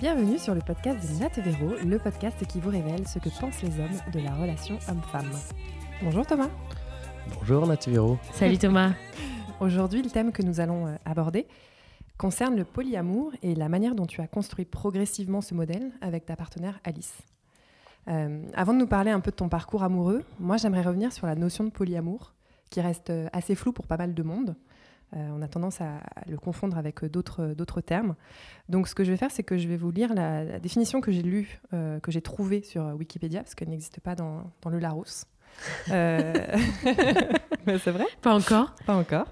Bienvenue sur le podcast de Nat Véro, le podcast qui vous révèle ce que pensent les hommes de la relation homme-femme. Bonjour Thomas. Bonjour Nat Véro. Salut Thomas. Aujourd'hui, le thème que nous allons euh, aborder concerne le polyamour et la manière dont tu as construit progressivement ce modèle avec ta partenaire Alice. Euh, avant de nous parler un peu de ton parcours amoureux, moi j'aimerais revenir sur la notion de polyamour, qui reste euh, assez floue pour pas mal de monde. Euh, on a tendance à, le confondre avec d'autres termes. Donc, ce que je vais faire, c'est que je vais vous lire la, définition que j'ai lue, euh, que j'ai trouvée sur Wikipédia, parce qu'elle n'existe pas dans, le Larousse. Euh, c'est vrai Pas encore. Pas encore.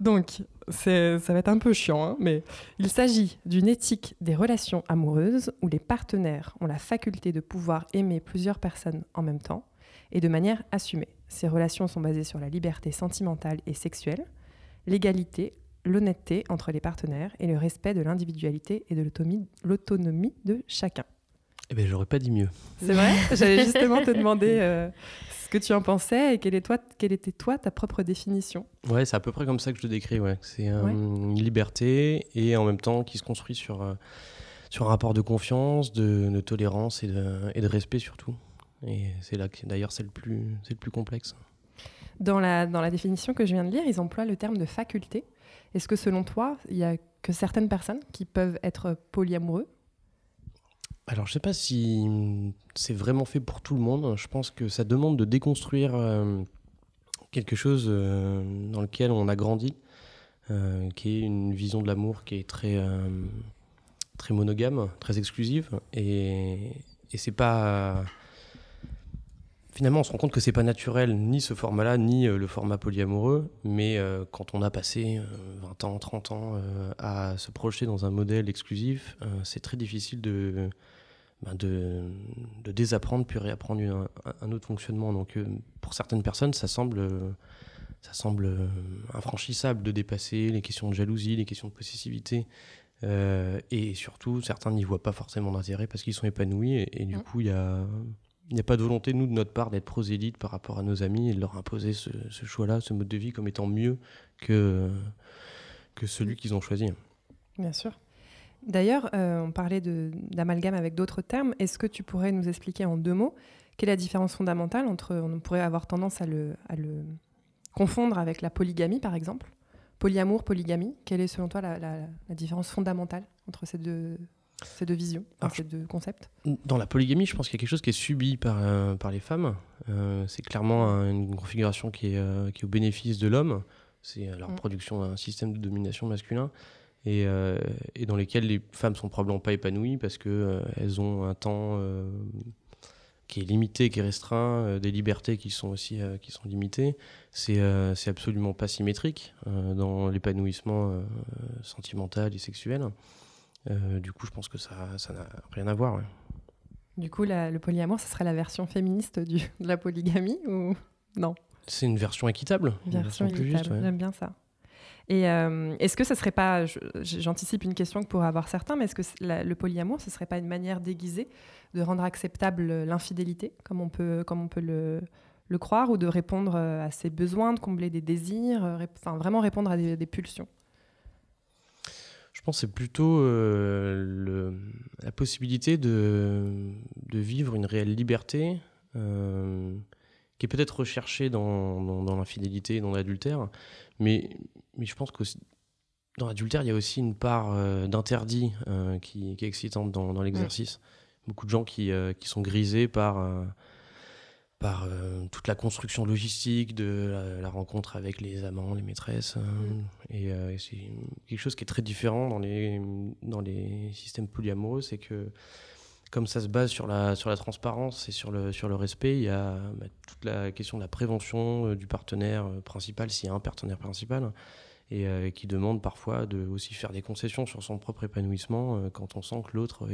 Donc, ça va être un peu chiant, hein, mais il s'agit d'une éthique des relations amoureuses où les partenaires ont la faculté de pouvoir aimer plusieurs personnes en même temps et de manière assumée. Ces relations sont basées sur la liberté sentimentale et sexuelle, l'égalité, l'honnêteté entre les partenaires et le respect de l'individualité et de l'autonomie de chacun. Eh bien, j'aurais pas dit mieux. C'est vrai? J'allais justement te demander euh, ce que tu en pensais et quelle, est toi, quelle était toi ta propre définition? Ouais, c'est à peu près comme ça que je le décris. Ouais. C'est une liberté et en même temps qui se construit sur, euh, sur un rapport de confiance, de, tolérance et de, et de, respect surtout. Et c'est là que d'ailleurs c'est le, plus, le plus complexe. Dans la, dans la définition que je viens de lire, ils emploient le terme de faculté. Est-ce que selon toi, il n'y a que certaines personnes qui peuvent être polyamoureux? Alors, je ne sais pas si c'est vraiment fait pour tout le monde. Je pense que ça demande de déconstruire euh, quelque chose euh, dans lequel on a grandi, euh, qui est une vision de l'amour qui est très, très monogame, très exclusive. Et, et c'est pas finalement, on se rend compte que c'est pas naturel, ni ce format-là, ni euh, le format polyamoureux. Mais euh, quand on a passé 20 euh, ans, 30 ans à se projeter dans un modèle exclusif, c'est très difficile de, ben, de, de, désapprendre puis réapprendre un, autre fonctionnement. Donc, pour certaines personnes, ça semble, ça semble infranchissable de dépasser les questions de jalousie, les questions de possessivité. et surtout, certains n'y voient pas forcément d'intérêt parce qu'ils sont épanouis. Et, et du mmh. coup, il y a il n'y a pas de volonté, nous, de notre part, d'être prosélytes par rapport à nos amis et de leur imposer ce, choix-là, ce mode de vie comme étant mieux que, celui qu'ils ont choisi. Bien sûr. D'ailleurs, euh, on parlait d'amalgame avec d'autres termes. Est-ce que tu pourrais nous expliquer en deux mots quelle est la différence fondamentale entre, on pourrait avoir tendance à le, à le confondre avec la polygamie, par exemple? Polyamour, polygamie, quelle est selon toi la, la différence fondamentale entre ces deux, ces deux visions, ces deux concepts Dans la polygamie, je pense qu'il y a quelque chose qui est subi par, euh, par les femmes. Euh, c'est clairement une configuration qui est, euh, qui est au bénéfice de l'homme. C'est la reproduction mm. d'un système de domination masculin. Et, et, dans lesquels les femmes sont probablement pas épanouies parce qu'elles ont un temps qui est limité, qui est restreint, des libertés qui sont aussi qui sont limitées. C'est c'est absolument pas symétrique dans l'épanouissement sentimental et sexuel. Euh, du coup, je pense que ça n'a rien à voir. Du coup, le polyamour, ce serait la version féministe du, de la polygamie ou non? C'est une version équitable. Une version, équitable, j'aime bien ça. Et euh, est-ce que ce serait pas, j'anticipe une question que pourrait avoir certains, mais est-ce que le polyamour, ce serait pas une manière déguisée de rendre acceptable l'infidélité, comme on peut, comme on peut le, le, croire, ou de répondre à ses besoins, de combler des désirs, enfin vraiment répondre à des pulsions? Pense que c'est plutôt euh, la possibilité de, de, vivre une réelle liberté euh, qui est peut-être recherchée dans, dans, l'infidélité, dans l'adultère, mais, mais je pense que dans l'adultère, il y a aussi une part euh, d'interdit qui, qui, est excitante dans, dans l'exercice. Beaucoup de gens qui, qui sont grisés par par euh, toute la construction logistique de la, rencontre avec les amants, les maîtresses. Hein. Mm. Euh, et, c'est quelque chose qui est très différent dans les, dans les systèmes polyamoureux, c'est que comme ça se base sur la, sur la transparence et sur le, sur le respect, il y a bah, toute la question de la prévention euh, du partenaire principal, s'il y a un partenaire principal, et qui demande parfois de aussi faire des concessions sur son propre épanouissement quand on sent que l'autre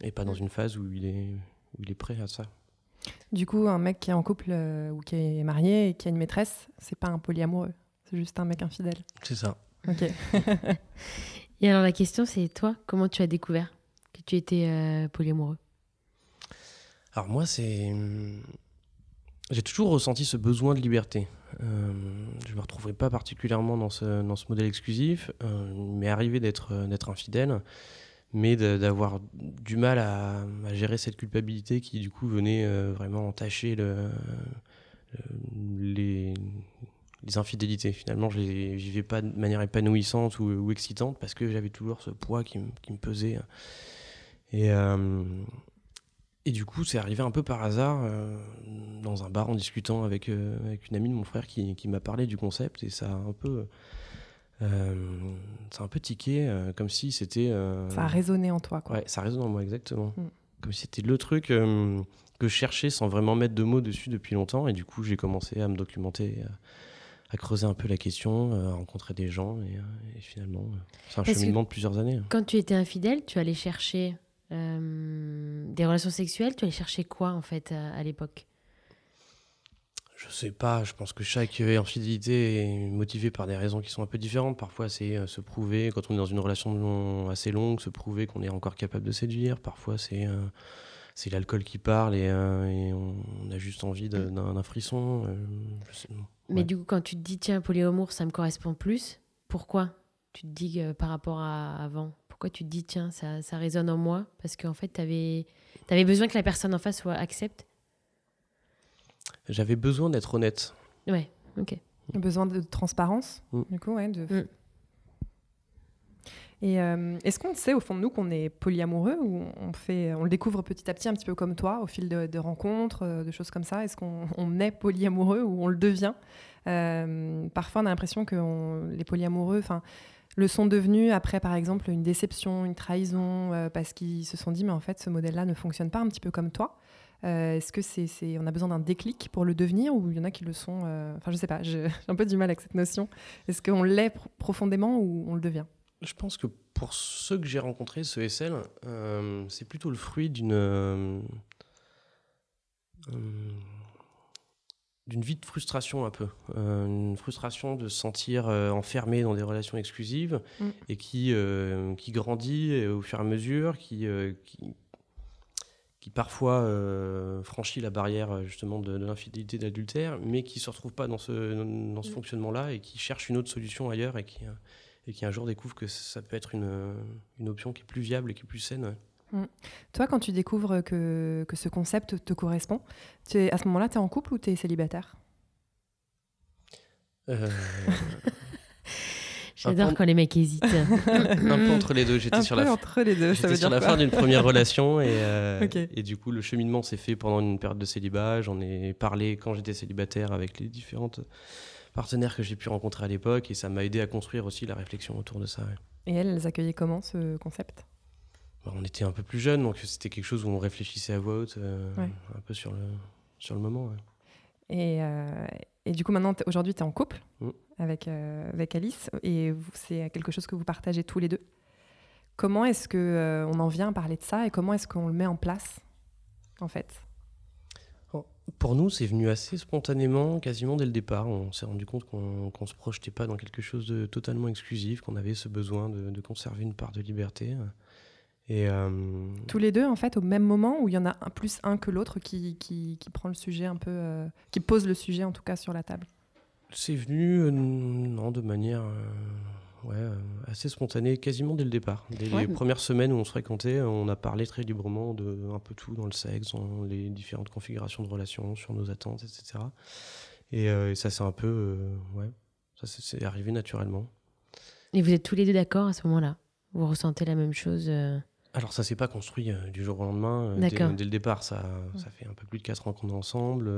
est, pas dans mm. une phase où il est, où il est prêt à ça. Du coup, un mec qui est en couple euh, ou qui est marié et qui a une maîtresse, c'est pas un polyamoureux, c'est juste un mec infidèle. C'est ça. Ok. et alors la question, c'est toi, comment tu as découvert que tu étais euh, polyamoureux? Alors moi, c'est j'ai toujours ressenti ce besoin de liberté. Euh, je me retrouverai pas particulièrement dans ce, dans ce modèle exclusif, euh, mais arrivé d'être d'être infidèle mais d'avoir du mal à, gérer cette culpabilité qui du coup venait vraiment entacher le, les, infidélités. Finalement, je les vivais pas de manière épanouissante ou, excitante parce que j'avais toujours ce poids qui, me pesait. Et, euh, et du coup, c'est arrivé un peu par hasard euh, dans un bar en discutant avec, euh, avec une amie de mon frère qui, qui m'a parlé du concept et ça a un peu. Ça a un peu tiqué, comme si c'était. ça a résonné en toi, quoi. Ouais, ça résonne en moi, exactement. Mm. Comme si c'était le truc que je cherchais sans vraiment mettre de mots dessus depuis longtemps. Et du coup, j'ai commencé à me documenter à creuser un peu la question, euh, à rencontrer des gens. Et, euh, finalement, euh, c'est un cheminement de plusieurs années. Hein. Quand tu étais infidèle, tu allais chercher des relations sexuelles. Tu allais chercher quoi, en fait, à, l'époque? Je sais pas, je pense que chaque infidélité est motivée par des raisons qui sont un peu différentes. Parfois, c'est se prouver, quand on est dans une relation assez longue, se prouver qu'on est encore capable de séduire. Parfois, c'est c'est l'alcool qui parle et, on, a juste envie d'un frisson. Mais du coup, quand tu te dis, tiens, polyamour, ça me correspond plus, pourquoi tu te dis par rapport à avant Pourquoi tu te dis, tiens, ça, ça résonne en moi? Parce qu'en fait, tu avais, avais, besoin que la personne en face soit accepte J'avais besoin d'être honnête. Ouais, ok. Besoin de transparence, mm. du coup, ouais. De... Mm. Et euh, est-ce qu'on sait au fond de nous qu'on est polyamoureux ou on, fait, on le découvre petit à petit un petit peu comme toi, au fil de, rencontres, euh, de choses comme ça? Est-ce qu'on est polyamoureux ou on le devient? Euh, Parfois, on a l'impression que les polyamoureux le sont devenus après, par exemple, une déception, une trahison, parce qu'ils se sont dit, mais en fait, ce modèle-là ne fonctionne pas un petit peu comme toi. Est-ce que c'est, on a besoin d'un déclic pour le devenir ou il y en a qui le sont Enfin, je sais pas, j'ai un peu du mal avec cette notion. Est-ce qu'on l'est profondément ou on le devient? Je pense que pour ceux que j'ai rencontrés, ce SL, euh, c'est plutôt le fruit d'une euh, d'une vie de frustration un peu, euh, une frustration de se sentir enfermé dans des relations exclusives mm. et qui qui grandit au fur et à mesure, qui qui, parfois franchit la barrière justement de, l'infidélité d'adultère, mais qui se retrouve pas dans ce dans ce mm. fonctionnement-là et qui cherche une autre solution ailleurs et qui et qui un jour découvre que ça peut être une, une option qui est plus viable et qui est plus saine. Mm. Toi, quand tu découvres que, que, ce concept te correspond, es, à ce moment-là, tu es en couple ou tu es célibataire? Euh... J'adore quand les mecs hésitent. un peu entre les deux. J'étais sur la, entre les deux, ça veut sur la fin d'une première relation et, euh, et du coup le cheminement s'est fait pendant une période de célibat. J'en ai parlé quand j'étais célibataire avec les différentes partenaires que j'ai pu rencontrer à l'époque et ça m'a aidé à construire aussi la réflexion autour de ça. Et elles, elles accueillaient comment ce concept? Bah, On était un peu plus jeunes, donc c'était quelque chose où on réfléchissait à voix haute, euh, un peu sur le, sur le moment. Et, euh, et, du coup, maintenant, aujourd'hui, tu es en couple mm. avec, euh, avec Alice et c'est quelque chose que vous partagez tous les deux. Comment est-ce qu'on on en vient à parler de ça et comment est-ce qu'on le met en place, en fait? Pour nous, c'est venu assez spontanément, quasiment dès le départ. On s'est rendu compte qu'on ne se projetait pas dans quelque chose de totalement exclusif, qu'on avait ce besoin de, conserver une part de liberté. Et euh, Tous les deux, en fait, au même moment, où il y en a un, plus un que l'autre qui, qui, prend le sujet un peu, euh, qui pose le sujet en tout cas sur la table C'est venu, euh, non, de manière ouais, euh, assez spontané, quasiment dès le départ. Dès les premières semaines où on se fréquentait, on a parlé très librement de un peu tout dans le sexe, dans les différentes configurations de relations, sur nos attentes, etc. Euh, et, ça, c'est un peu. Euh, ouais, ça c'est arrivé naturellement. Et vous êtes tous les deux d'accord à ce moment-là? Vous ressentez la même chose alors ça s'est pas construit du jour au lendemain. Dès, dès, le départ, ça, ça fait un peu plus de 4 ans qu'on est ensemble.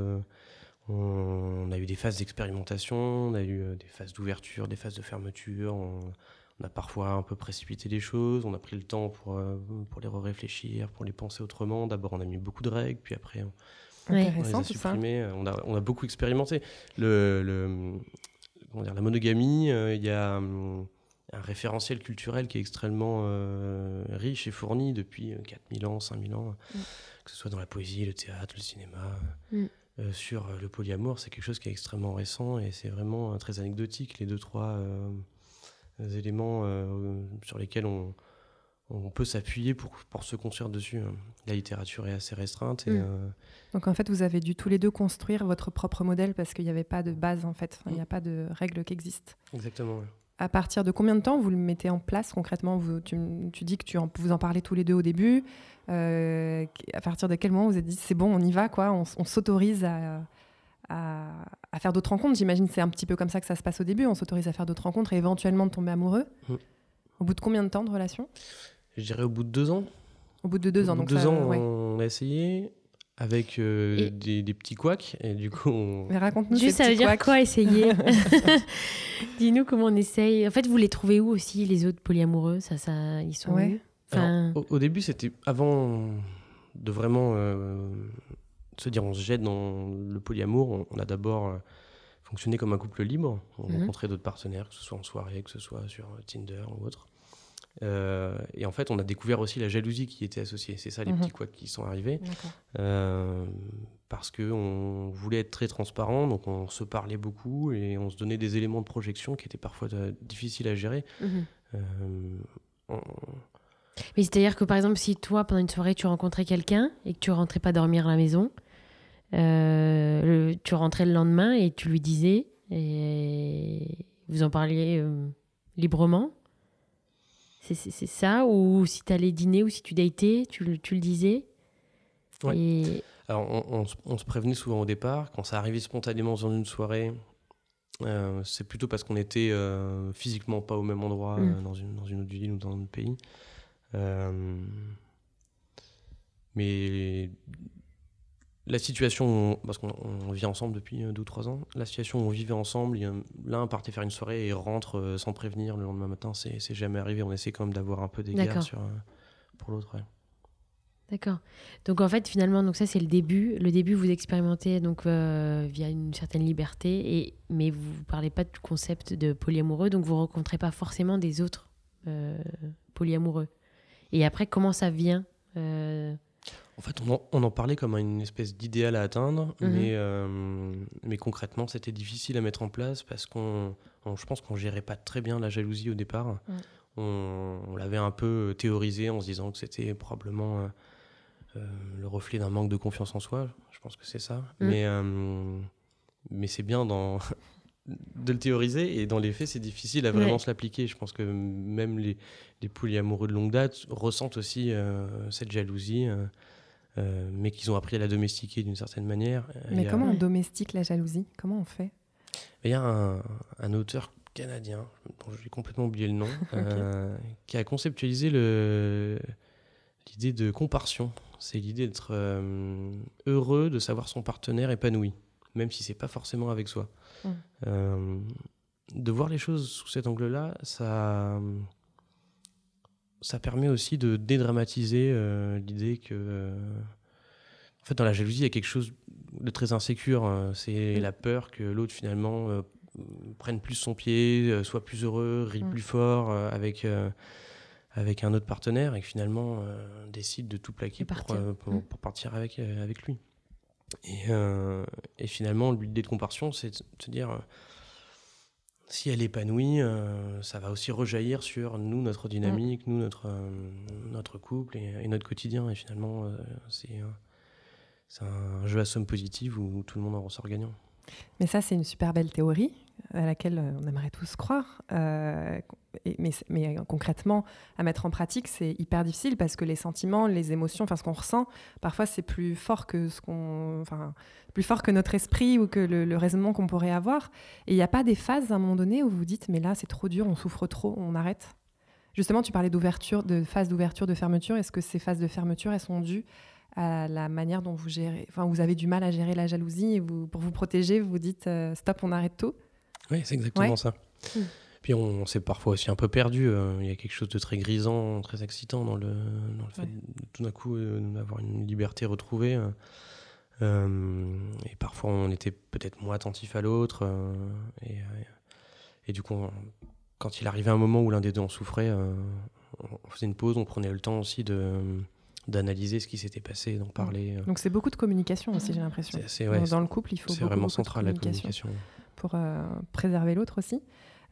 On, a eu des phases d'expérimentation, on a eu euh, des phases d'ouverture, des phases de fermeture. On, a parfois un peu précipité les choses. On a pris le temps pour, euh, pour les réfléchir, pour les penser autrement. D'abord, on a mis beaucoup de règles, puis après, on, les a supprimées. On a, on a, beaucoup expérimenté. Le, le comment dire, la monogamie, euh, il y a hum, un référentiel culturel qui est extrêmement riche et fourni depuis 4000 ans, 5000 ans, mm. que ce soit dans la poésie, le théâtre, le cinéma. Mm. Euh, sur le polyamour, c'est quelque chose qui est extrêmement récent et c'est vraiment euh, très anecdotique, les deux, trois euh, éléments sur lesquels on, on peut s'appuyer pour, pour, se construire dessus. Hein. La littérature est assez restreinte. Et, mm. Donc en fait, vous avez dû tous les deux construire votre propre modèle parce qu'il n'y avait pas de base en fait, il n'y a pas de règles qui existent. Exactement. À partir de combien de temps vous le mettez en place concrètement vous, tu, dis que tu en, vous en parlez tous les deux au début. à partir de quel moment vous êtes dit c'est bon, on y va, quoi, on, s'autorise à, à, faire d'autres rencontres? J'imagine c'est un petit peu comme ça que ça se passe au début. On s'autorise à faire d'autres rencontres et éventuellement de tomber amoureux. Mm. Au bout de combien de temps de relation? Je dirais au bout de deux ans. Au bout de deux ans. donc deux ans, on a essayé avec euh, des, petits couacs et du coup on... mais raconte-nous juste ça veut dire quoi essayer dis-nous comment on essaye. En fait vous les trouvez où aussi les autres polyamoureux? Ça ça ils sont où? Enfin... au, début c'était avant de vraiment euh, se dire on se jette dans le polyamour on, a d'abord euh, fonctionné comme un couple libre. On mhm. rencontrait d'autres partenaires que ce soit en soirée que ce soit sur Tinder ou autre euh, et en fait, on a découvert aussi la jalousie qui était associée. C'est ça les mhm. petits couacs qui sont arrivés. Euh, parce qu'on voulait être très transparent, donc on se parlait beaucoup et on se donnait des éléments de projection qui étaient parfois euh, difficiles à gérer. Mhm. Mais c'est-à-dire que par exemple, si toi, pendant une soirée, tu rencontrais quelqu'un et que tu rentrais pas dormir à la maison, tu rentrais le lendemain et tu lui disais, et vous en parliez librement c'est ça Ou si tu allais dîner ou si tu datais, tu, tu le disais Alors, on, se prévenait souvent au départ. Quand ça arrivait spontanément dans une soirée, euh, c'est plutôt parce qu'on était euh, physiquement pas au même endroit, mm. euh, dans, une, dans, une, autre ville ou dans un autre pays. mais la situation, parce qu'on vit ensemble depuis euh, deux ou trois ans, la situation où on vivait ensemble, l'un partait faire une soirée et rentre euh, sans prévenir le lendemain matin, c'est jamais arrivé. On essaie quand même d'avoir un peu sur, euh, pour l'autre. D'accord. Donc en fait, finalement, donc ça c'est le début. Le début, vous expérimentez donc via une certaine liberté, et mais vous ne parlez pas du concept de polyamoureux, donc vous rencontrez pas forcément des autres polyamoureux. Et après, comment ça vient en fait, on en, parlait comme une espèce d'idéal à atteindre, mhm. mais, euh, mais concrètement, c'était difficile à mettre en place parce qu'on, je pense qu'on gérait pas très bien la jalousie au départ. On, l'avait un peu théorisé en se disant que c'était probablement euh, euh, le reflet d'un manque de confiance en soi. Je pense que c'est ça. Mhm. Mais, mais c'est bien dans de le théoriser et dans les faits, c'est difficile à vraiment se l'appliquer. Je pense que même les, les polyamoureux de longue date ressentent aussi cette jalousie. Euh, mais qu'ils ont appris à la domestiquer d'une certaine manière. Euh, mais comment on domestique la jalousie? Comment on fait? Il y a un, auteur canadien, dont j'ai complètement oublié le nom, euh, qui a conceptualisé l'idée de comparsion. C'est l'idée d'être heureux de savoir son partenaire épanoui, même si c'est pas forcément avec soi. Hum. de voir les choses sous cet angle-là, ça ça permet aussi de dédramatiser euh, l'idée que. Euh, en fait, dans la jalousie, il y a quelque chose de très insécure. Hein. c'est la peur que l'autre, finalement, euh, prenne plus son pied, soit plus heureux, rit mm. plus fort avec, avec un autre partenaire et que finalement décide de tout plaquer pour, mm. pour, partir avec, avec lui. Et, et finalement, l'idée de comparaison, c'est de se dire si elle est épanouie, euh, ça va aussi rejaillir sur nous, notre dynamique, nous, notre, euh, notre couple et, notre quotidien. Et finalement, euh, c'est un jeu à somme positive où tout le monde en ressort gagnant. Mais ça, c'est une super belle théorie à laquelle on aimerait tous croire. Mais, mais, concrètement, à mettre en pratique, c'est hyper difficile parce que les sentiments, les émotions, enfin ce qu'on ressent, parfois c'est plus fort que ce qu'on, enfin plus fort que notre esprit ou que le, raisonnement qu'on pourrait avoir. Et il n'y a pas des phases à un moment donné où vous vous dites, mais là, c'est trop dur, on souffre trop, on arrête Justement, tu parlais d'ouverture, de phase d'ouverture, de fermeture. Est-ce que ces phases de fermeture, elles sont dues à la manière dont vous gérez, enfin, vous avez du mal à gérer la jalousie et vous, pour vous protéger, vous vous dites, euh, stop, on arrête tout Oui, c'est exactement ça. Hmm. Puis on s'est parfois aussi un peu perdu. Euh, il y a quelque chose de très grisant, très excitant dans le, dans le fait de tout d'un coup euh, d'avoir une liberté retrouvée. Euh, et parfois, on était peut-être moins attentif à l'autre. Et, et, du coup, quand il arrivait un moment où l'un des deux en souffrait, on faisait une pause, on prenait le temps aussi de d'analyser ce qui s'était passé, d'en parler. Donc c'est beaucoup de communication aussi, j'ai l'impression. dans, le couple, il faut beaucoup, vraiment central la communication pour préserver l'autre aussi.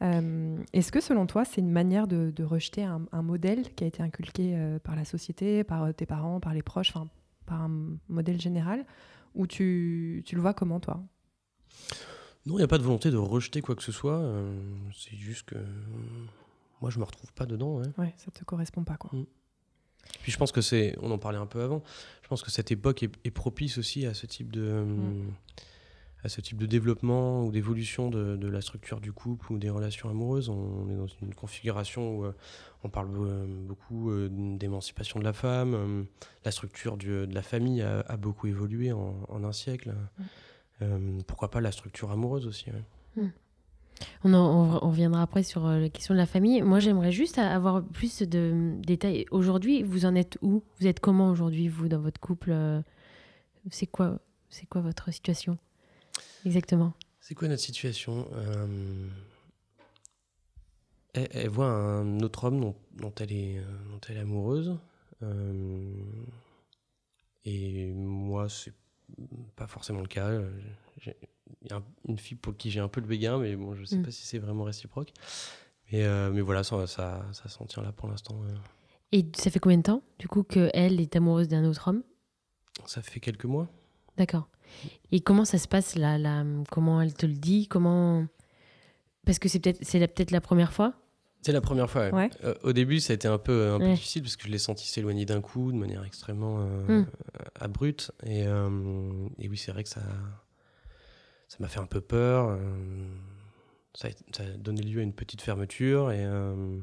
Est-ce que selon toi, c'est une manière de, de rejeter un, un, modèle qui a été inculqué par la société, par tes parents, par les proches, par un modèle général, ou tu, tu le vois comment, toi? Non, il n'y a pas de volonté de rejeter quoi que ce soit. c'est juste que moi, je me retrouve pas dedans. Ouais, ouais ça te correspond pas, quoi. Mm. Puis je pense que c'est, on en parlait un peu avant, je pense que cette époque est, propice aussi à ce type de, mm. À ce type de développement ou d'évolution de, la structure du couple ou des relations amoureuses. On est dans une configuration où euh, on parle euh, beaucoup euh, d'émancipation de la femme, la structure de la famille a, beaucoup évolué en, un siècle. Mm. pourquoi pas la structure amoureuse aussi. On, en, on, reviendra après sur la question de la famille. Moi, j'aimerais juste avoir plus de détails. Aujourd'hui, vous en êtes où? Vous êtes comment aujourd'hui, vous, dans votre couple? C'est quoi, c'est quoi votre situation? Exactement. C'est quoi notre situation euh, elle, voit un autre homme dont, elle, est, dont elle est amoureuse. et moi, c'est pas forcément le cas. Il y a une fille pour qui j'ai un peu le béguin, mais bon, je sais mm. pas si c'est vraiment réciproque. Mais, euh, mais voilà, ça, ça, ça s'en tient là pour l'instant. Et ça fait combien de temps, du coup, qu'elle est amoureuse d'un autre homme? Ça fait quelques mois. D'accord. Et comment ça se passe là, là Comment elle te le dit Comment Parce que c'est peut-être c'est peut-être la première fois? C'est la première fois. Ouais. Euh, au début, ça a été un peu, un peu difficile parce que je l'ai senti s'éloigner d'un coup de manière extrêmement euh, mm. abrupte. Et, et oui, c'est vrai que ça, ça m'a fait un peu peur. Euh, ça, a, donné lieu à une petite fermeture. Et, euh,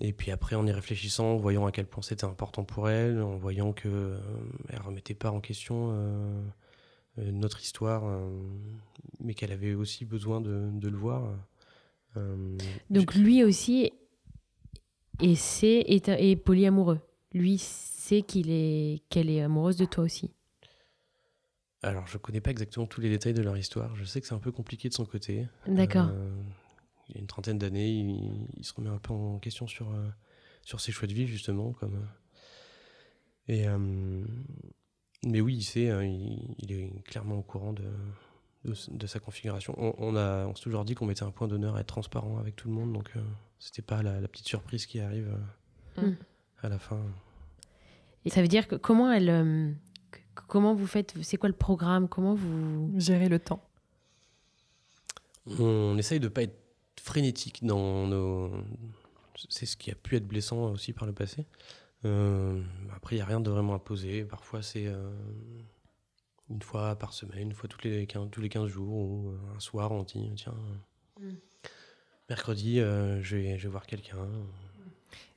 et puis après, en y réfléchissant, en voyant à quel point c'était important pour elle, en voyant qu'elle euh, ne remettait pas en question notre histoire, mais qu'elle avait aussi besoin de, de le voir. Donc lui aussi et c'est est, est polyamoureux. Lui sait qu'il est qu'elle est amoureuse de toi aussi. Alors, je connais pas exactement tous les détails de leur histoire. Je sais que c'est un peu compliqué de son côté. D'accord. Euh, il y a une trentaine d'années, il, se remet un peu en question sur, euh, sur ses choix de vie, justement. Comme, euh, et, mais oui, il sait, hein, il, est clairement au courant de, de, sa configuration. On, a, on s'est toujours dit qu'on mettait un point d'honneur à être transparent avec tout le monde, donc c'était pas la, petite surprise qui arrive mm. à la fin. Et ça veut dire que comment elle Comment vous faites C'est quoi le programme Comment vous gérez le temps On essaye de ne pas être frénétique dans nos. C'est ce qui a pu être blessant aussi par le passé. Euh, après, il n'y a rien de vraiment imposé. Parfois, c'est euh, une fois par semaine, une fois toutes les 15, tous les 15 jours, ou euh, un soir, on dit tiens, mm. mercredi, je, vais, je vais voir quelqu'un.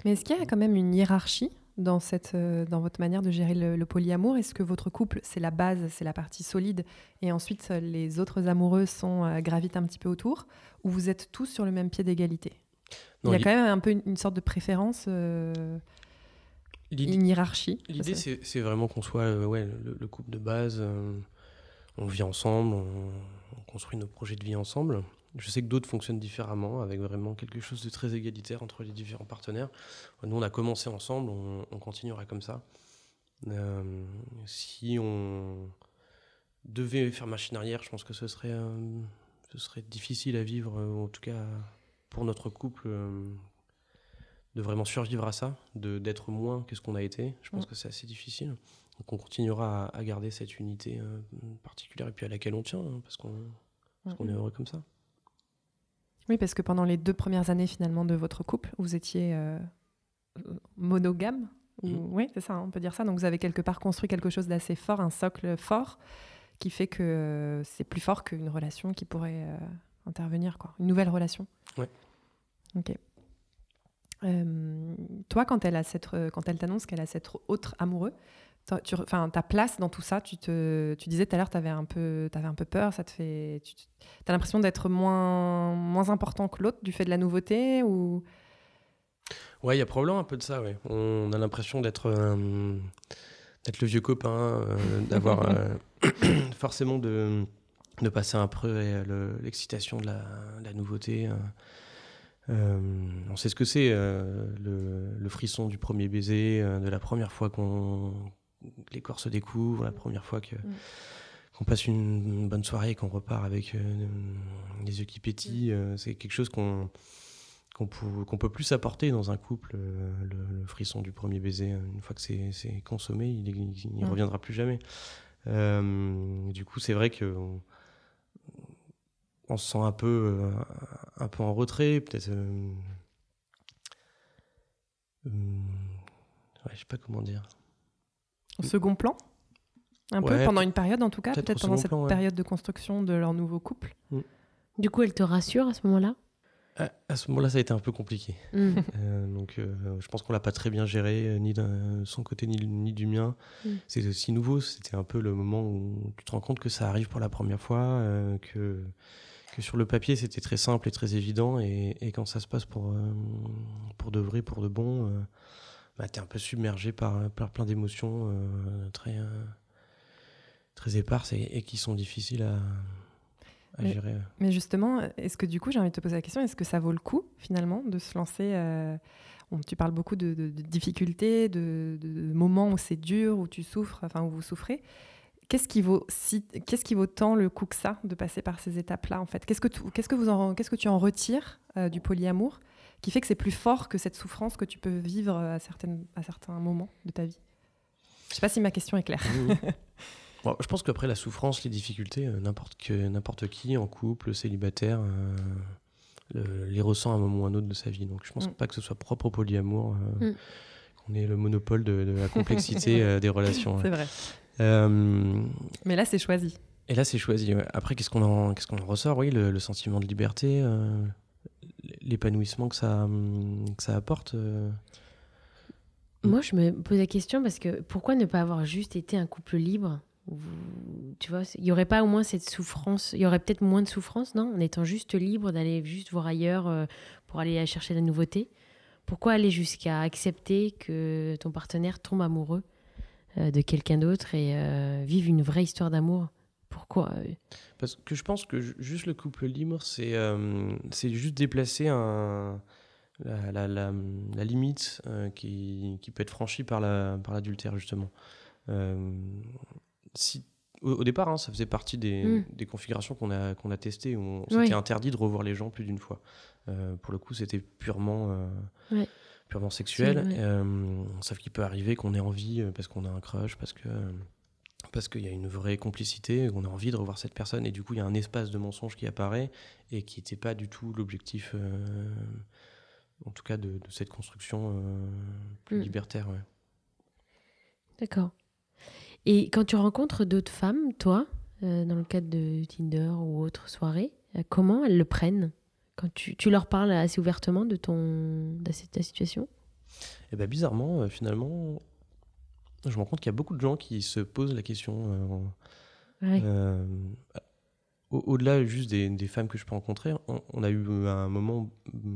Mais est-ce qu'il y a quand même une hiérarchie dans, cette, euh, dans votre manière de gérer le, polyamour? Est-ce que votre couple, c'est la base, c'est la partie solide, et ensuite euh, les autres amoureux sont, euh, gravitent un petit peu autour, ou vous êtes tous sur le même pied d'égalité? Il y a quand même un peu une, sorte de préférence, une hiérarchie. L'idée, c'est vraiment qu'on soit ouais, le, couple de base, on vit ensemble, on construit nos projets de vie ensemble. Je sais que d'autres fonctionnent différemment, avec vraiment quelque chose de très égalitaire entre les différents partenaires. Nous, on a commencé ensemble, on, continuera comme ça. Euh, si on devait faire machine arrière, je pense que ce serait, euh, ce serait difficile à vivre, euh, en tout cas pour notre couple, de vraiment survivre à ça, de, d'être moins que ce qu'on a été. Je pense mm. que c'est assez difficile. Donc on continuera à, garder cette unité particulière et puis à laquelle on tient, hein, parce qu'on mm. est heureux comme ça. Oui, parce que pendant les deux premières années finalement de votre couple, vous étiez euh, monogame. Mm. Oui, c'est ça, hein, on peut dire ça. Donc vous avez quelque part construit quelque chose d'assez fort, un socle fort, qui fait que euh, c'est plus fort qu'une relation qui pourrait euh, intervenir, quoi. Une nouvelle relation. Oui. Ok. toi, quand elle, a cette, quand elle t'annonce qu'elle a cet autre amoureux, enfin, ta place dans tout ça, tu, te, tu disais tout à l'heure, tu avais, un peu, un peu peur, ça te fait, tu as l'impression d'être moins, moins important que l'autre du fait de la nouveauté ou... Ouais, il y a probablement un peu de ça, ouais. On a l'impression d'être euh, le vieux copain, euh, d'avoir euh, forcément de, de passer un peu l'excitation de la, la, nouveauté. on sait ce que c'est, le, le, frisson du premier baiser, de la première fois qu'on les corps se découvrent, la première fois que mm. qu'on passe une, bonne soirée et qu'on repart avec euh, les yeux qui pétillent, mm. euh, c'est quelque chose qu'on qu'on peut, peut, plus apporter dans un couple, euh, le, frisson du premier baiser. Une fois que c'est consommé, il, ne mm. reviendra plus jamais. du coup, c'est vrai que on se sent un peu, un peu en retrait, peut-être. je sais pas comment dire. Au second plan Un peu pendant une période en tout cas, peut-être pendant cette période de construction de leur nouveau couple. Mm. Du coup, elle te rassure à ce moment-là? À, ce moment-là, ça a été un peu compliqué. Mm. Euh, donc, euh, je pense qu'on l'a pas très bien géré, euh, ni de son côté, ni, ni du mien. Mm. C'est aussi nouveau. C'était un peu le moment où tu te rends compte que ça arrive pour la première fois, que, que sur le papier, c'était très simple et très évident. Et, et quand ça se passe pour, pour de vrai, pour de bon, bah, tu es un peu submergé par, par plein d'émotions très, très éparses et, qui sont difficiles à mais, justement, est-ce que du coup, j'ai envie de te poser la question, est-ce que ça vaut le coup finalement de se lancer euh, Tu parles beaucoup de, difficultés, de, moments où c'est dur, où tu souffres, enfin où vous souffrez. Qu'est-ce qui vaut si, qu'est-ce qui vaut tant le coup que ça de passer par ces étapes-là en fait? Qu'est-ce que tu, qu'est-ce que vous en, qu'est-ce que tu en retires euh, du polyamour? Qui fait que c'est plus fort que cette souffrance que tu peux vivre à certaines, à certains moments de ta vie Je sais pas si ma question est claire. je pense qu'après la souffrance, les difficultés, euh, n'importe qui, en couple, célibataire, euh, les ressent à un moment ou à un autre de sa vie. Donc je pense mm. pas que ce soit propre au polyamour euh, mm. qu'on ait le monopole de, la complexité des relations. C'est vrai. Mais là, c'est choisi. Et là, c'est choisi. Après, qu'est-ce qu'on en, qu'est-ce qu'on ressort? Oui, le, sentiment de liberté, l'épanouissement que ça, que ça apporte. Moi, je me pose la question parce que pourquoi ne pas avoir juste été un couple libre? Tu vois, il n'y aurait pas au moins cette souffrance, il y aurait peut-être moins de souffrance, non? En étant juste libre d'aller juste voir ailleurs euh, pour aller chercher la nouveauté. Pourquoi aller jusqu'à accepter que ton partenaire tombe amoureux euh, de quelqu'un d'autre et euh, vive une vraie histoire d'amour? Pourquoi Parce que je pense que juste le couple libre, c'est c'est juste déplacer un, la, la, la, limite qui, qui, peut être franchie par l'adultère, par justement si, au, départ, hein, ça faisait partie des, mm. des configurations qu'on a, qu'on a testées où on s'était interdit de revoir les gens plus d'une fois. Euh, pour le coup, c'était purement, euh, purement sexuel. Euh, sauf qu'il peut arriver qu'on ait envie, parce qu'on a un crush, parce que parce qu'il y a une vraie complicité, on a envie de revoir cette personne, et du coup il y a un espace de mensonge qui apparaît, et qui n'était pas du tout l'objectif, en tout cas de, cette construction plus mm. libertaire. D'accord. Et quand tu rencontres d'autres femmes, toi, euh, dans le cadre de Tinder ou autre soirée, euh, comment elles le prennent Quand tu, tu, leur parles assez ouvertement de, ton, de ta situation? Eh ben bizarrement, euh, finalement, je me rends compte qu'il y a beaucoup de gens qui se posent la question. Au-delà juste des, des, femmes que je peux rencontrer, on, a eu un moment,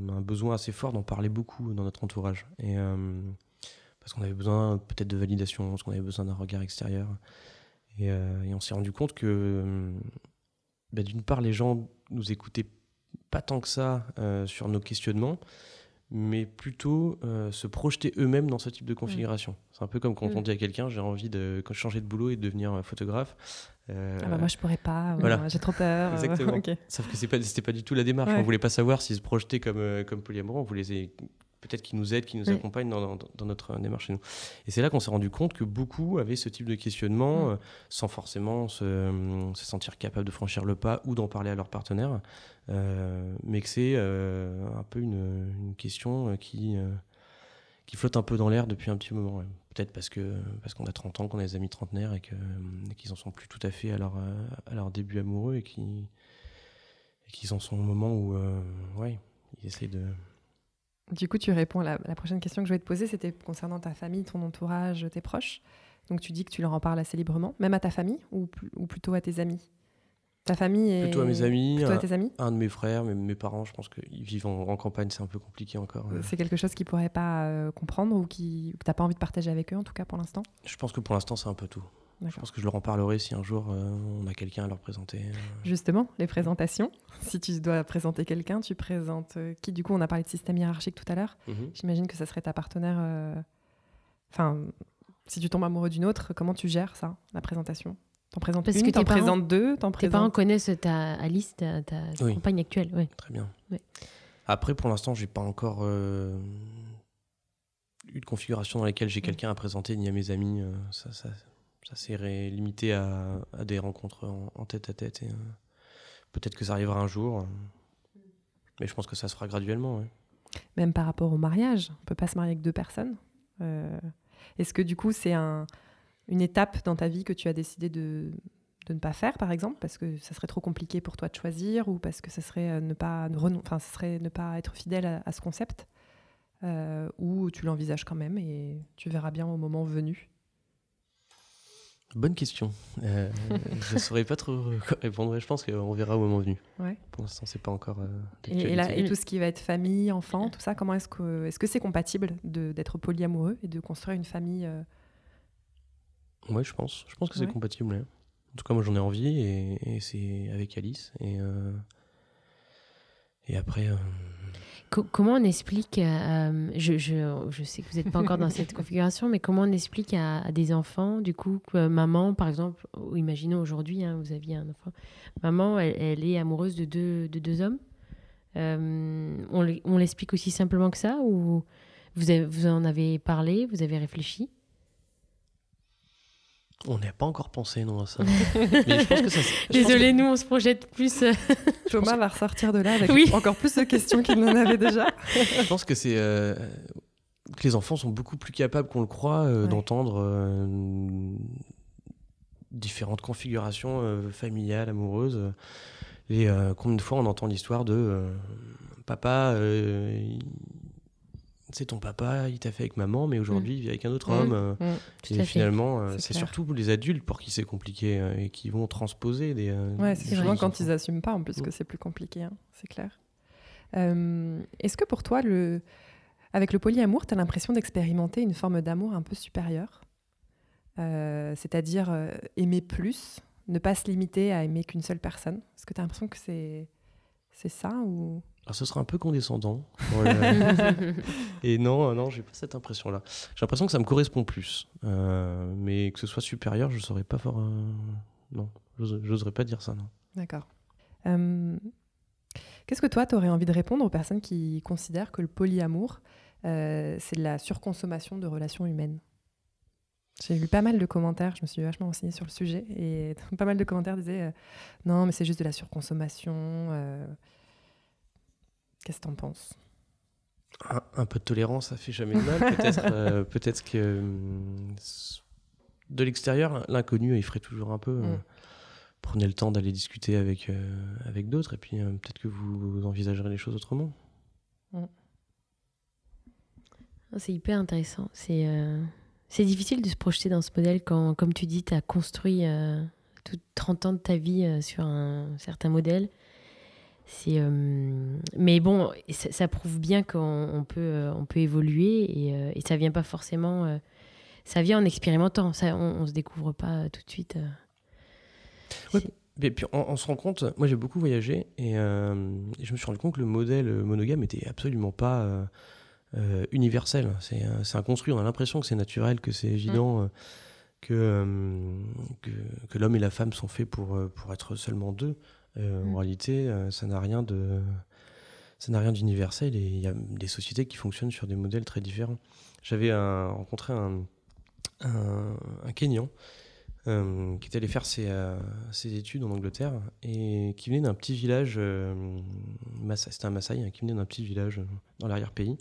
un besoin assez fort d'en parler beaucoup dans notre entourage. Et parce qu'on avait besoin peut-être de validation, parce qu'on avait besoin d'un regard extérieur. Et, euh, on s'est rendu compte que, euh, bah, d'une part, les gens nous écoutaient pas tant que ça euh, sur nos questionnements, mais plutôt se projeter eux-mêmes dans ce type de configuration. C'est un peu comme quand mm. on dit à quelqu'un j'ai envie de changer de boulot et de devenir photographe. ah bah moi je pourrais pas, j'ai trop peur. Exactement. Sauf que c'était pas, pas du tout la démarche. On voulait pas savoir s'ils se projetaient comme, comme polyamoureux, on voulait peut-être qui nous aide, qui nous accompagne dans, notre démarche chez nous. Et c'est là qu'on s'est rendu compte que beaucoup avaient ce type de questionnement mm. euh, sans forcément se, sentir capable de franchir le pas ou d'en parler à leur partenaire, euh, mais que c'est euh, un peu une, question qui, qui flotte un peu dans l'air depuis un petit moment. Peut-être parce que parce qu'on a 30 ans, qu'on a des amis trentenaires et qu'ils en sont plus tout à fait à leur, à leur début amoureux et qu'ils en sont au moment où ouais, ils essaient de du coup, tu réponds à la, prochaine question que je vais te poser, c'était concernant ta famille, ton entourage, tes proches. Donc tu dis que tu leur en parles assez librement, même à ta famille ou, plutôt à tes amis? Ta famille et... Plutôt à mes amis, plutôt à, tes amis? un de mes frères, mais mes parents, je pense qu'ils vivent en, campagne, c'est un peu compliqué encore. C'est quelque chose qu'ils ne pourraient pas euh, comprendre ou qui, que tu n'as pas envie de partager avec eux, en tout cas pour l'instant? Je pense que pour l'instant, c'est un peu tout. Je pense que je leur en parlerai si un jour euh, on a quelqu'un à leur présenter. Euh. Justement, les présentations. Si tu dois présenter quelqu'un, tu présentes euh, qui? Du coup, on a parlé de système hiérarchique tout à l'heure. Mhm. J'imagine que ça serait ta partenaire. Enfin, si tu tombes amoureux d'une autre, comment tu gères ça, la présentation? T'en présentes Parce une, que t'en présentes deux, t'en Tes parents connaissent ta Alice, ta, compagne actuelle. Ouais. Très bien. Après, pour l'instant, j'ai pas encore eu de configuration dans laquelle j'ai quelqu'un à présenter ni à mes amis. ça, ça, ça s'est limité à, des rencontres en, tête à tête. Et, euh, peut-être que ça arrivera un jour. Mais je pense que ça se fera graduellement. Même par rapport au mariage, on peut pas se marier avec deux personnes. Est-ce que du coup, c'est un, une étape dans ta vie que tu as décidé de, ne pas faire, par exemple, parce que ça serait trop compliqué pour toi de choisir ou parce que ça serait ne pas, enfin, ça serait ne pas être fidèle à, ce concept euh, Ou tu l'envisages quand même et tu verras bien au moment venu? Bonne question. Euh, je ne saurais pas trop répondre. Je pense qu'on verra au moment venu. Ouais. Pour l'instant, c'est pas encore. Euh, et, là, et, tout ce qui va être famille, enfant, tout ça, comment est-ce que est-ce que c'est compatible d'être polyamoureux et de construire une famille Ouais, je pense. Je pense que c'est compatible. En tout cas, moi, j'en ai envie et, c'est avec Alice. Et, euh, et après. Euh, comment on explique. Euh, je, je, je, sais que vous n'êtes pas encore dans cette configuration, mais comment on explique à, des enfants, du coup, que maman, par exemple, ou imaginons aujourd'hui, hein, vous aviez un enfant, maman, elle, est amoureuse de deux, de deux hommes. on l'explique aussi simplement que ça ou vous, avez, vous en avez parlé, vous avez réfléchi? On n'a pas encore pensé non à ça. Désolé, nous on se projette plus. Euh. Thomas va ressortir de là avec encore plus de questions qu'il n'en avait déjà. je pense que c'est euh, que les enfants sont beaucoup plus capables qu'on le croit euh, d'entendre différentes configurations familiales, amoureuses. Et combien de fois on entend l'histoire de papa, c'est ton papa, il t'a fait avec maman, mais aujourd'hui il vit avec un autre mm. homme. Euh, mm. et finalement, euh, c'est surtout les adultes pour qui c'est compliqué euh, et qui vont transposer des. ouais, c'est vraiment quand ils n'assument pas en plus que c'est plus compliqué, hein, c'est clair. Est-ce que pour toi, le... avec le polyamour, tu as l'impression d'expérimenter une forme d'amour un peu supérieure C'est-à-dire aimer plus, ne pas se limiter à aimer qu'une seule personne? Est-ce que tu as l'impression que c'est ça ou? Alors ce sera un peu condescendant. et non, non, j'ai pas cette impression-là. J'ai l'impression que ça me correspond plus. Euh, mais que ce soit supérieur, je saurais pas fort. Euh, non, j'oserais pas dire ça, non. D'accord. Euh, qu'est-ce que toi, tu aurais envie de répondre aux personnes qui considèrent que le polyamour, c'est de la surconsommation de relations humaines? J'ai lu pas mal de commentaires, je me suis vachement renseignée sur le sujet, et pas mal de commentaires disaient non, mais c'est juste de la surconsommation, Qu'est-ce que tu en penses? Un, peu de tolérance, ça fait jamais de mal. Peut-être euh, que hum, de l'extérieur, l'inconnu il ferait toujours un peu. Euh, mm. prenez le temps d'aller discuter avec, euh, avec d'autres et puis peut-être que vous envisagerez les choses autrement. Mm. Ah, c'est hyper intéressant. C'est c'est difficile de se projeter dans ce modèle quand, comme tu dis, tu as construit tout 30 ans de ta vie sur un certain modèle c'est, euh, mais bon, ça, prouve bien qu'on peut, euh, on peut évoluer et, euh, et ça vient pas forcément. ça vient en expérimentant. Ça, on, ne se découvre pas tout de suite. mais puis on, se rend compte. Moi, j'ai beaucoup voyagé et, je me suis rendu compte que le modèle monogame était absolument pas universel. C'est, c'est un construit. On a l'impression que c'est naturel, que c'est évident. Mmh. Que, que, que, l'homme et la femme sont faits pour, pour être seulement deux. Euh, en mm. réalité, euh, ça n'a rien de ça n'a rien d'universel et il y a des sociétés qui fonctionnent sur des modèles très différents. J'avais rencontré un, un, Kenyan euh, qui était allé faire ses, ses, études en Angleterre et qui venait d'un petit village, c'était un Maasai, hein, qui venait d'un petit village dans l'arrière-pays.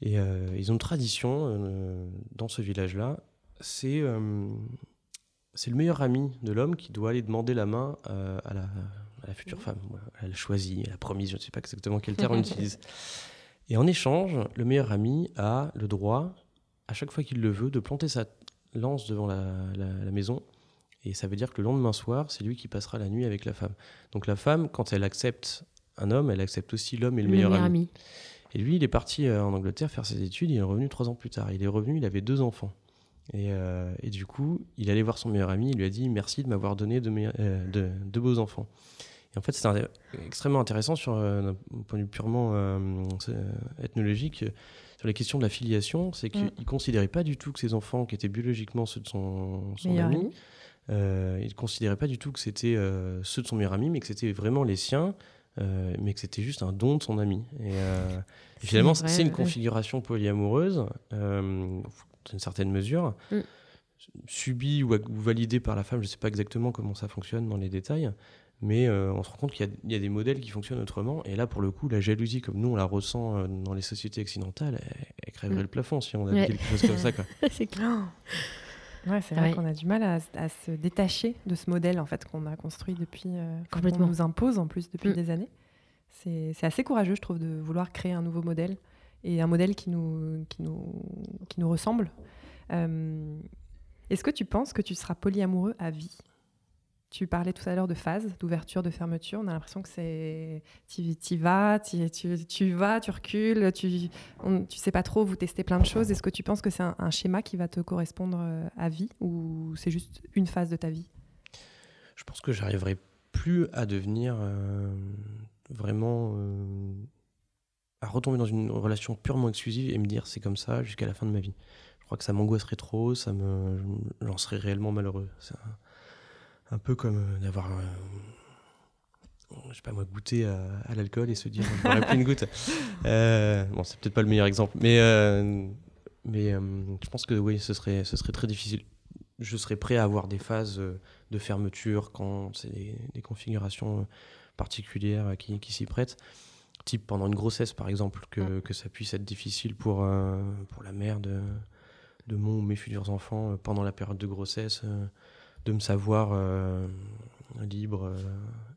Et ils ont une tradition dans ce village-là, c'est c'est le meilleur ami de l'homme qui doit aller demander la main à la la future femme. Elle a choisi, elle a promis, je ne sais pas exactement quel terme on utilise. Et en échange, le meilleur ami a le droit, à chaque fois qu'il le veut, de planter sa lance devant la, maison. Et ça veut dire que le lendemain soir, c'est lui qui passera la nuit avec la femme. Donc la femme, quand elle accepte un homme, elle accepte aussi l'homme et le, meilleur, ami. Et lui, il est parti euh, en Angleterre faire ses études, il est revenu trois ans plus tard. Il est revenu, il avait deux enfants. Et, euh, du coup, il allait voir son meilleur ami, il lui a dit merci de m'avoir donné de, euh, de, de, beaux enfants en fait, c'est extrêmement intéressant sur euh, un point de vue purement euh, ethnologique sur les questions de la filiation. C'est qu'il ne mm. considérait pas du tout que ses enfants, qui étaient biologiquement ceux de son, ami, euh, il ne considérait pas du tout que c'était ceux de son meilleur ami, mais que c'était vraiment les siens. mais que c'était juste un don de son ami. Et, finalement, c'est une configuration polyamoureuse, dans une certaine mesure, mm. subie ou, ou, validée par la femme. Je ne sais pas exactement comment ça fonctionne dans les détails, mais on se rend compte qu'il y, a des modèles qui fonctionnent autrement. Et là, pour le coup, la jalousie, comme nous, on la ressent dans les sociétés occidentales, elle, crèverait mm. le plafond si on avait quelque chose comme ça. c'est clair. Ouais, c'est vrai qu'on a du mal à, se détacher de ce modèle en fait qu'on a construit depuis, qu'on nous impose en plus depuis mm. des années. C'est assez courageux, je trouve, de vouloir créer un nouveau modèle et un modèle qui nous, qui nous, qui nous ressemble. Euh, est-ce que tu penses que tu seras polyamoureux à vie? Tu parlais tout à l'heure de phase, d'ouverture, de fermeture. On a l'impression que c'est. Tu vas, tu, tu, vas, tu recules, tu ne sais pas trop, vous testez plein de choses. Est-ce que tu penses que c'est un, schéma qui va te correspondre euh, à vie ou c'est juste une phase de ta vie? Je pense que j'arriverai plus à devenir euh, vraiment à retomber dans une relation purement exclusive et me dire c'est comme ça jusqu'à la fin de ma vie. Je crois que ça m'angoisserait trop, ça me, j'en serais réellement malheureux. C'est un, peu comme euh, d'avoir, euh, je sais pas moi, goûter à, l'alcool et se dire je n'aurais plus une goutte. Euh, bon, c'est peut-être pas le meilleur exemple, mais, mais je pense que oui, ce serait, ce serait très difficile. Je serais prêt à avoir des phases de fermeture quand c'est des, configurations particulières qui, qui s'y prêtent type pendant une grossesse par exemple, que, que ça puisse être difficile pour, euh, pour la mère de, de mon ou mes futurs enfants euh, pendant la période de grossesse, euh, de me savoir libre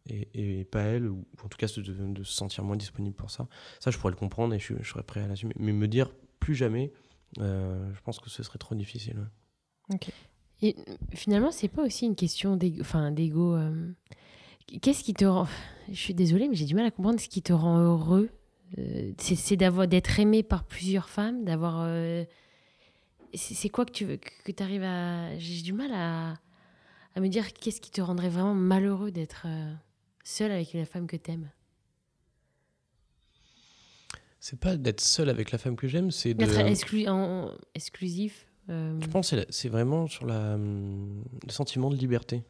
et, et, pas elle, ou en tout cas de, se sentir moins disponible pour ça. Ça, je pourrais le comprendre et je, serais prêt à l'assumer. Mais me dire plus jamais, je pense que ce serait trop difficile. Ok. Et finalement, c'est pas aussi une question d'ego. Enfin, d'ego Qu'est-ce qui te rend. Je suis désolée, mais j'ai du mal à comprendre ce qui te rend heureux. Euh, c'est d'être aimé par plusieurs femmes, d'avoir. Euh, c'est quoi que tu veux que tu arrives à. J'ai du mal à, à me dire qu'est-ce qui te rendrait vraiment malheureux d'être euh, seul avec la femme que tu aimes. C'est pas d'être seul avec la femme que j'aime, c'est d'être exclu exclusif. Je pense que c'est vraiment sur la, hum, le sentiment de liberté.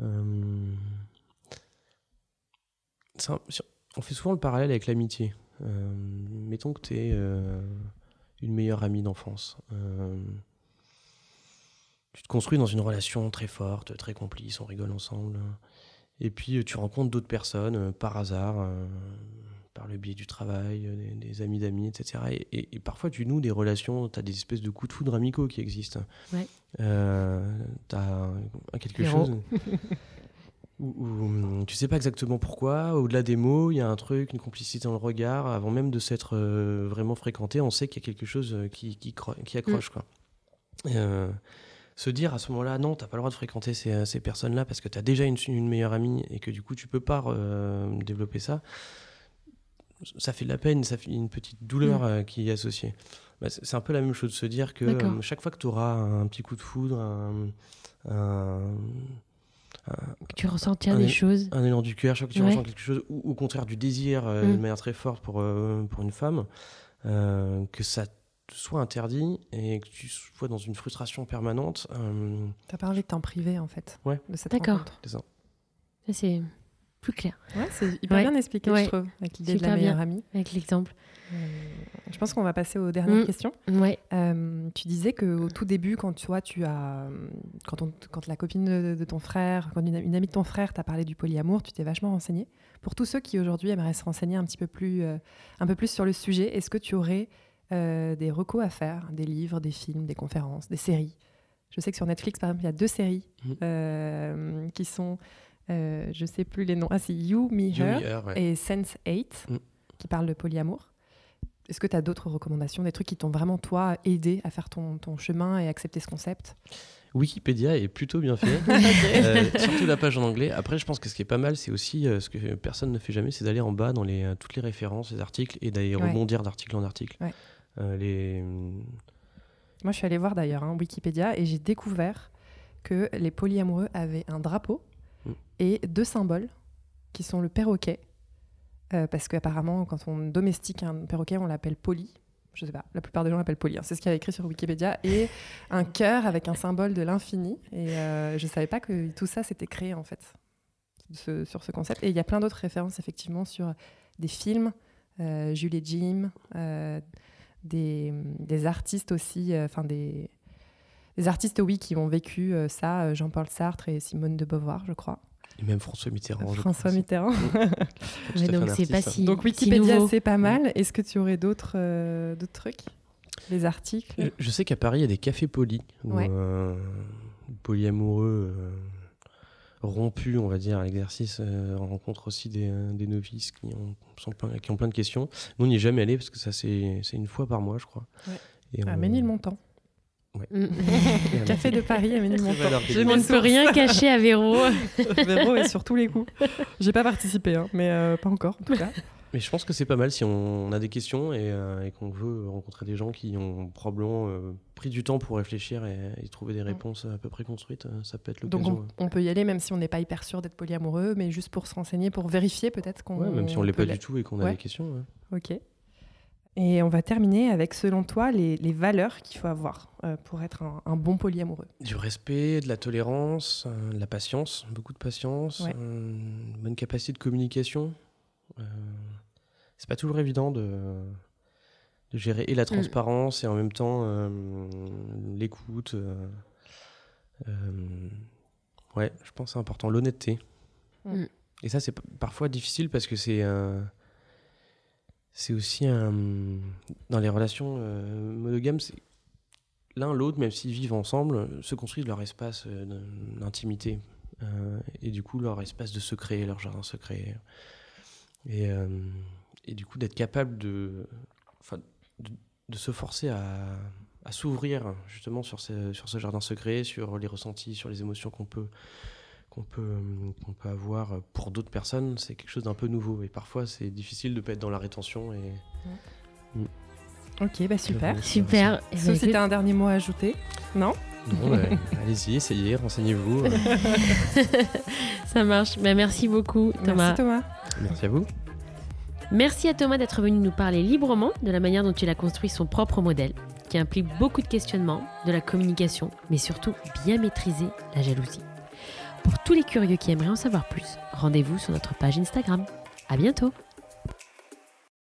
Euh, on fait souvent le parallèle avec l'amitié. Euh, mettons que tu es euh, une meilleure amie d'enfance. Tu te construis dans une relation très forte, très complice, on rigole ensemble. Et puis tu rencontres d'autres personnes par hasard, par le biais du travail, des, amis d'amis, etc. Et, parfois tu noues des relations, tu as des espèces de coups de foudre amicaux qui existent. Ouais. tu as quelque chose. Où, tu sais pas exactement pourquoi, au-delà des mots, il y a un truc, une complicité dans le regard, avant même de s'être euh, vraiment fréquenté, on sait qu'il y a quelque chose euh, qui, qui, qui accroche. Mm. Quoi. Euh, se dire à ce moment-là, non, t'as pas le droit de fréquenter ces, ces personnes-là parce que tu as déjà une, une, meilleure amie et que du coup tu peux pas développer ça, ça fait de la peine, ça fait une petite douleur mm. qui y est associée. Bah, c'est un peu la même chose de se dire que chaque fois que tu auras un petit coup de foudre, un que tu ressentir des choses. Un élan du cœur, chaque fois que tu ressens quelque chose, ou au contraire du désir euh, mm. de manière très forte pour, euh, pour une femme, euh, que ça te soit interdit et que tu sois dans une frustration permanente. T'as pas envie de t'en priver en fait ouais. de cette D'accord. C'est ça. c'est plus clair. Ouais, c'est hyper bien expliqué, je trouve, avec l'idée de la meilleure amie. Avec l'exemple. Euh, je pense qu'on va passer aux dernières mm. questions. Ouais. Euh, tu disais qu'au tout début, quand tu, vois, tu as, quand, on, quand la copine de, ton frère, quand une, amie de ton frère t'a parlé du polyamour, tu t'es vachement renseigné. Pour tous ceux qui aujourd'hui aimeraient se renseigner un petit peu plus, euh, un peu plus sur le sujet, est-ce que tu aurais des recos à faire, des livres, des films, des conférences, des séries Je sais que sur Netflix, par exemple, il y a deux séries mm. qui sont, je sais plus les noms, ah c'est You, Me, Her, et Sense 8, mm. qui parlent de polyamour. Est-ce que tu as d'autres recommandations, des trucs qui t'ont vraiment, toi, aidé à faire ton, ton chemin et accepter ce concept? Wikipédia est plutôt bien fait, euh, surtout la page en anglais. Après, je pense que ce qui est pas mal, c'est aussi euh, ce que personne ne fait jamais, c'est d'aller en bas dans les, euh, toutes les références, les articles, et d'aller rebondir d'article en article. Les... Moi, je suis allée voir d'ailleurs hein, Wikipédia et j'ai découvert que les polyamoureux avaient un drapeau mm. et deux symboles qui sont le perroquet euh, parce qu'apparemment, quand on domestique un perroquet, on l'appelle poli. Je sais pas, la plupart des gens l'appellent poli. Hein. C'est ce qu'il y a écrit sur Wikipédia. Et un cœur avec un symbole de l'infini. Et euh, je savais pas que tout ça s'était créé, en fait, sur ce concept. Et il y a plein d'autres références, effectivement, sur des films, euh, Julie Jim, euh, des, des, artistes aussi, enfin des, des, artistes, oui, qui ont vécu ça, Jean-Paul Sartre et Simone de Beauvoir, je crois. Et même François Mitterrand. François Mitterrand. donc c'est pas si. Donc Wikipédia, c'est pas mal. Est-ce que tu aurais d'autres euh, d'autres trucs? Les articles? Je sais qu'à Paris, il y a des cafés polis. Où, euh, polyamoureux euh, rompus, on va dire, à l'exercice, on rencontre aussi des, des novices qui ont, sont plein, qui ont plein de questions. Nous, on n'y est jamais allé parce que ça, c'est une fois par mois, je crois. Ouais. Et à Ménilmontant. Ouais. Café de Paris à Ménilmontant. Je ne peux rien cacher à Véro. Véro est sur tous les coups. J'ai pas participé, hein, mais euh, pas encore en tout cas. Mais je pense que c'est pas mal si on a des questions et, euh, qu'on veut rencontrer des gens qui ont probablement euh, pris du temps pour réfléchir et, trouver des réponses à peu près construites. Ça peut être l'occasion. Donc on, peut y aller même si on n'est pas hyper sûr d'être polyamoureux, mais juste pour se renseigner, pour vérifier peut-être qu'on. Ouais, même si on l'est pas du tout et qu'on a des questions. Ok. Et on va terminer avec, selon toi, les, valeurs qu'il faut avoir euh, pour être un, bon polyamoureux. Du respect, de la tolérance, euh, de la patience, beaucoup de patience, euh, une bonne capacité de communication. C'est pas toujours évident de, de, gérer et la mm. transparence et en même temps l'écoute. ouais, je pense que c'est important. L'honnêteté. Mm. Et ça, c'est parfois difficile parce que c'est c'est aussi un, dans les relations euh, monogames, l'un l'autre, même s'ils vivent ensemble, se construisent leur espace euh, d'intimité euh, et du coup leur espace de secret, leur jardin secret. Et, et du coup d'être capable de, de, de, se forcer à, à s'ouvrir justement sur ce, sur ce jardin secret, sur les ressentis, sur les émotions qu'on peut qu'on peut, qu'on peut avoir pour d'autres personnes, c'est quelque chose d'un peu nouveau. Et parfois, c'est difficile de ne pas être dans la rétention. Et... Mm. Ok, bah super. Super. Sauf si tu as un dernier mot à ajouter. Non? Non, bah, allez-y, essayez, renseignez-vous. Ça marche. Bah, merci beaucoup, Thomas. Merci, Thomas. Merci à vous. Merci à Thomas d'être venu nous parler librement de la manière dont il a construit son propre modèle, qui implique beaucoup de questionnements, de la communication, mais surtout bien maîtriser la jalousie. Pour tous les curieux qui aimeraient en savoir plus, rendez-vous sur notre page Instagram. À bientôt!